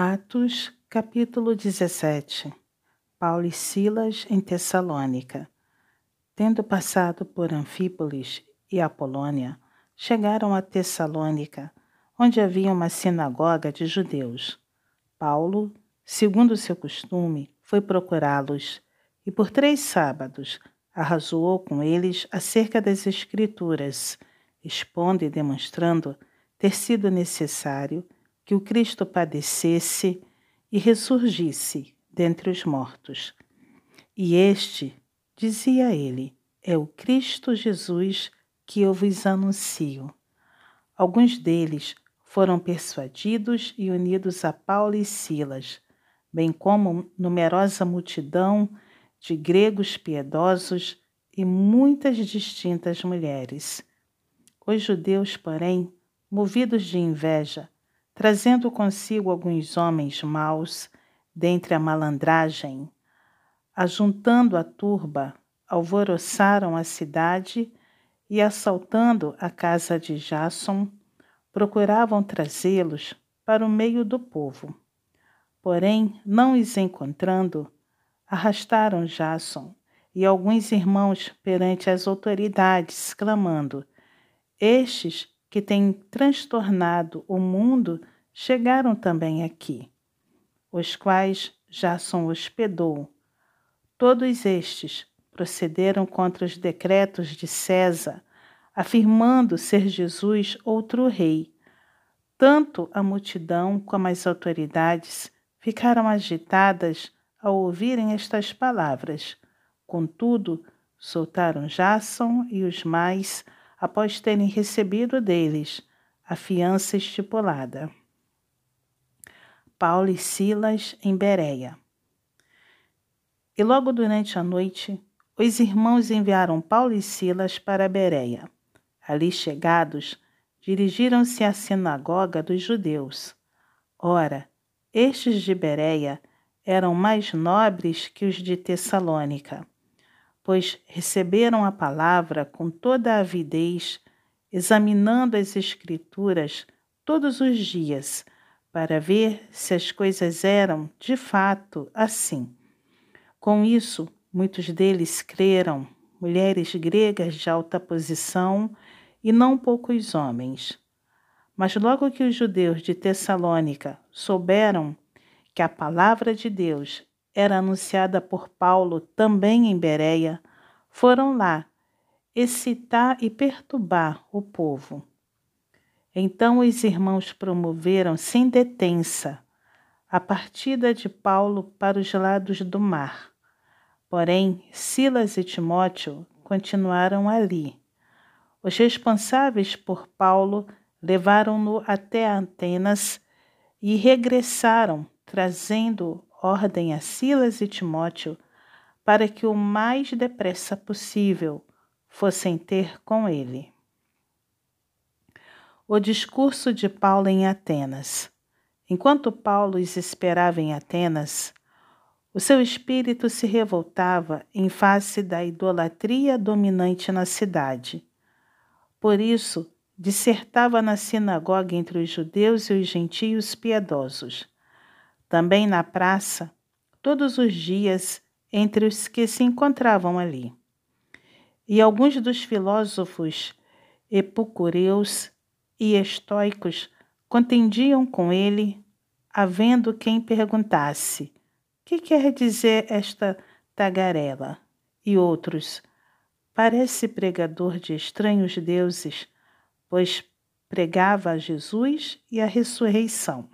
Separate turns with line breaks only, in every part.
Atos, capítulo 17 Paulo e Silas em Tessalônica. Tendo passado por Anfípolis e Apolônia, chegaram a Tessalônica, onde havia uma sinagoga de judeus. Paulo, segundo seu costume, foi procurá-los e por três sábados arrazoou com eles acerca das Escrituras, expondo e demonstrando ter sido necessário que o Cristo padecesse e ressurgisse dentre os mortos. E este, dizia ele, é o Cristo Jesus que eu vos anuncio. Alguns deles foram persuadidos e unidos a Paulo e Silas, bem como numerosa multidão de gregos piedosos e muitas distintas mulheres. Os judeus, porém, movidos de inveja, trazendo consigo alguns homens maus dentre a malandragem, ajuntando a turba, alvoroçaram a cidade e, assaltando a casa de Jason, procuravam trazê-los para o meio do povo. Porém, não os encontrando, arrastaram Jason e alguns irmãos perante as autoridades, clamando: Estes que têm transtornado o mundo chegaram também aqui, os quais Jason hospedou. Todos estes procederam contra os decretos de César, afirmando ser Jesus outro rei. Tanto a multidão como as autoridades ficaram agitadas ao ouvirem estas palavras. Contudo, soltaram Jason e os mais após terem recebido deles a fiança estipulada. Paulo e Silas em Bereia. E logo durante a noite, os irmãos enviaram Paulo e Silas para Bereia. Ali chegados, dirigiram-se à sinagoga dos judeus. Ora, estes de Bereia eram mais nobres que os de Tessalônica pois receberam a palavra com toda a avidez, examinando as Escrituras todos os dias, para ver se as coisas eram de fato assim. Com isso, muitos deles creram, mulheres gregas de alta posição e não poucos homens. Mas logo que os judeus de Tessalônica souberam que a palavra de Deus era anunciada por Paulo também em Bereia, foram lá excitar e perturbar o povo. Então os irmãos promoveram sem detença a partida de Paulo para os lados do mar. Porém, Silas e Timóteo continuaram ali. Os responsáveis por Paulo levaram-no até Atenas e regressaram, trazendo ordem a Silas e Timóteo para que o mais depressa possível fossem ter com ele. O discurso de Paulo em Atenas. Enquanto Paulo os esperava em Atenas, o seu espírito se revoltava em face da idolatria dominante na cidade. Por isso, dissertava na sinagoga entre os judeus e os gentios piedosos também na praça, todos os dias, entre os que se encontravam ali. E alguns dos filósofos epicureus e estoicos contendiam com ele, havendo quem perguntasse: Que quer dizer esta tagarela? E outros: Parece pregador de estranhos deuses, pois pregava a Jesus e a ressurreição.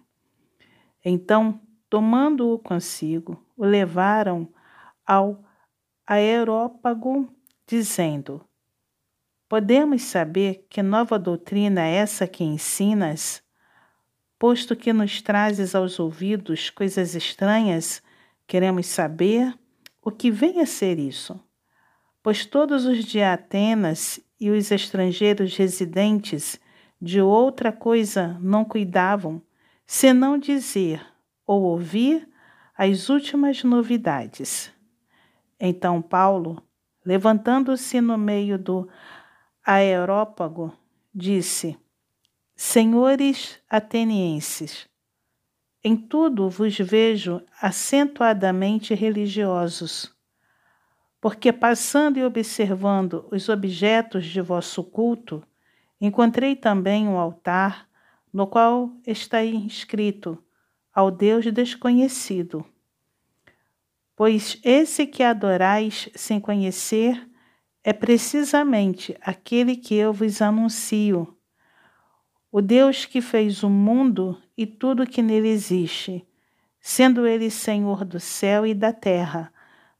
Então tomando-o consigo, o levaram ao aerópago, dizendo: Podemos saber que nova doutrina é essa que ensinas? Posto que nos trazes aos ouvidos coisas estranhas, queremos saber o que vem a ser isso. Pois todos os de Atenas e os estrangeiros residentes de outra coisa não cuidavam, senão dizer ou ouvir as últimas novidades. Então Paulo, levantando-se no meio do aerópago, disse: Senhores atenienses, Em tudo vos vejo acentuadamente religiosos, porque passando e observando os objetos de vosso culto, encontrei também um altar no qual está inscrito ao Deus desconhecido. Pois esse que adorais sem conhecer é precisamente aquele que eu vos anuncio o Deus que fez o mundo e tudo que nele existe, sendo ele Senhor do céu e da terra,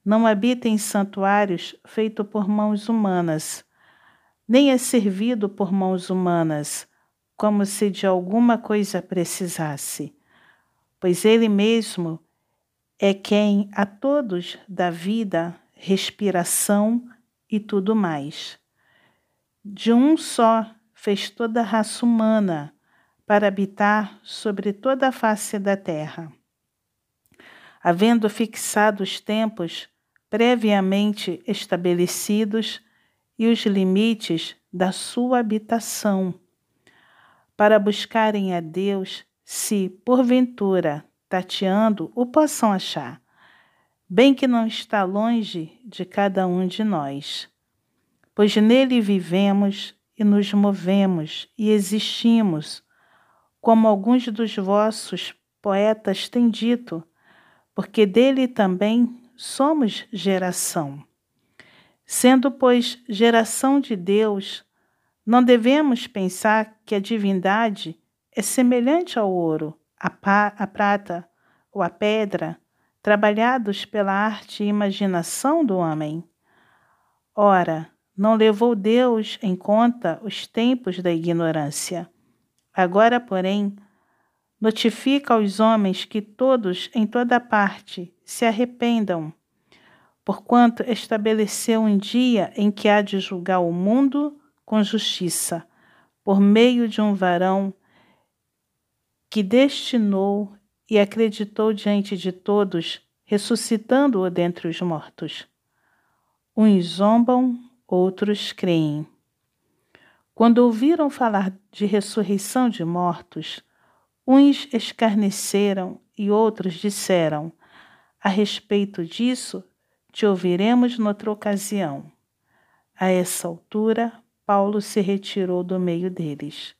não habita em santuários feitos por mãos humanas, nem é servido por mãos humanas, como se de alguma coisa precisasse, pois ele mesmo é quem a todos dá vida, respiração e tudo mais. De um só fez toda a raça humana para habitar sobre toda a face da terra. Havendo fixado os tempos previamente estabelecidos e os limites da sua habitação, para buscarem a Deus, se, porventura, tateando, o possam achar, bem que não está longe de cada um de nós, pois nele vivemos e nos movemos e existimos, como alguns dos vossos poetas têm dito, porque dele também somos geração. Sendo, pois, geração de Deus, não devemos pensar que a divindade é semelhante ao ouro, a prata ou a pedra, trabalhados pela arte e imaginação do homem. Ora, não levou Deus em conta os tempos da ignorância. Agora, porém, notifica aos homens que todos, em toda parte, se arrependam, porquanto estabeleceu um dia em que há de julgar o mundo com justiça, por meio de um varão que destinou e acreditou diante de todos, ressuscitando-o dentre os mortos. Uns zombam, outros creem. Quando ouviram falar de ressurreição de mortos, uns escarneceram e outros disseram: A respeito disso, te ouviremos noutra ocasião. A essa altura, Paulo se retirou do meio deles.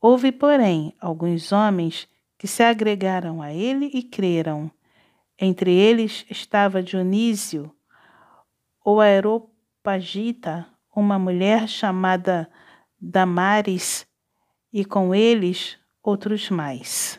Houve, porém, alguns homens que se agregaram a ele e creram. Entre eles estava Dionísio, o aeroporto Pagita, uma mulher chamada Damares, e com eles outros mais.